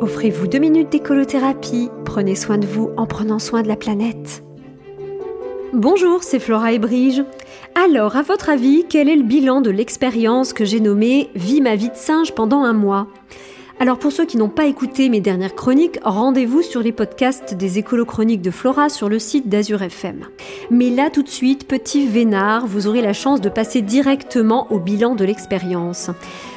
Offrez-vous deux minutes d'écolothérapie. Prenez soin de vous en prenant soin de la planète. Bonjour, c'est Flora et Brige. Alors, à votre avis, quel est le bilan de l'expérience que j'ai nommée Vie ma vie de singe pendant un mois? Alors pour ceux qui n'ont pas écouté mes dernières chroniques, rendez-vous sur les podcasts des écolo-chroniques de Flora sur le site d'Azur FM. Mais là tout de suite, petit vénard, vous aurez la chance de passer directement au bilan de l'expérience.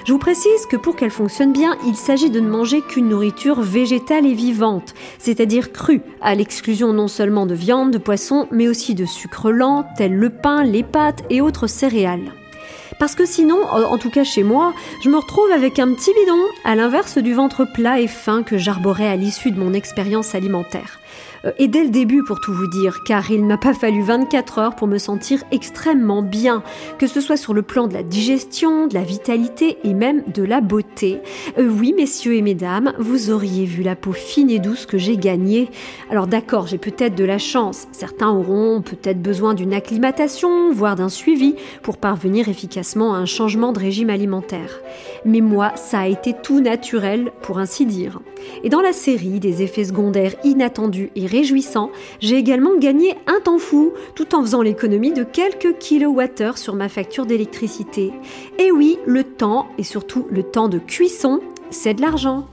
Je vous précise que pour qu'elle fonctionne bien, il s'agit de ne manger qu'une nourriture végétale et vivante, c'est-à-dire crue, à l'exclusion non seulement de viande, de poisson, mais aussi de sucre lent, tel le pain, les pâtes et autres céréales. Parce que sinon, en tout cas chez moi, je me retrouve avec un petit bidon, à l'inverse du ventre plat et fin que j'arborais à l'issue de mon expérience alimentaire. Euh, et dès le début pour tout vous dire, car il m'a pas fallu 24 heures pour me sentir extrêmement bien, que ce soit sur le plan de la digestion, de la vitalité et même de la beauté. Euh, oui, messieurs et mesdames, vous auriez vu la peau fine et douce que j'ai gagnée. Alors d'accord, j'ai peut-être de la chance, certains auront peut-être besoin d'une acclimatation, voire d'un suivi, pour parvenir efficacement à un changement de régime alimentaire. Mais moi, ça a été tout naturel, pour ainsi dire. Et dans la série des effets secondaires inattendus et réjouissant, j'ai également gagné un temps fou, tout en faisant l'économie de quelques kilowattheures sur ma facture d'électricité. Et oui, le temps, et surtout le temps de cuisson, c'est de l'argent.